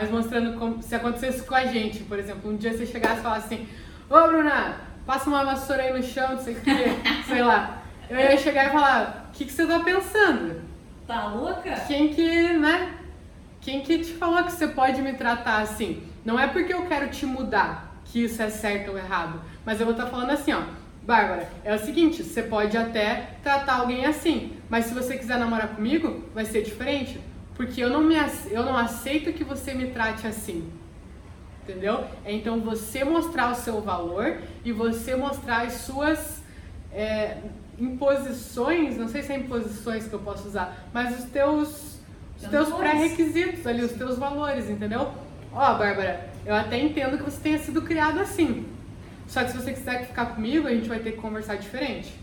Mas mostrando como, se acontecesse com a gente, por exemplo, um dia você chegasse e falasse assim, ô Bruna, passa uma vassoura aí no chão, não sei o que, sei lá. Eu ia chegar e falar, o que, que você tá pensando? Tá louca? Quem que, né? Quem que te falou que você pode me tratar assim? Não é porque eu quero te mudar que isso é certo ou errado, mas eu vou estar tá falando assim, ó. Bárbara, é o seguinte, você pode até tratar alguém assim, mas se você quiser namorar comigo, vai ser diferente. Porque eu não, me, eu não aceito que você me trate assim. Entendeu? É então você mostrar o seu valor e você mostrar as suas é, imposições, não sei se é imposições que eu posso usar, mas os teus, os teus pré-requisitos ali, os teus valores, entendeu? Ó, oh, Bárbara, eu até entendo que você tenha sido criado assim. Só que se você quiser ficar comigo, a gente vai ter que conversar diferente.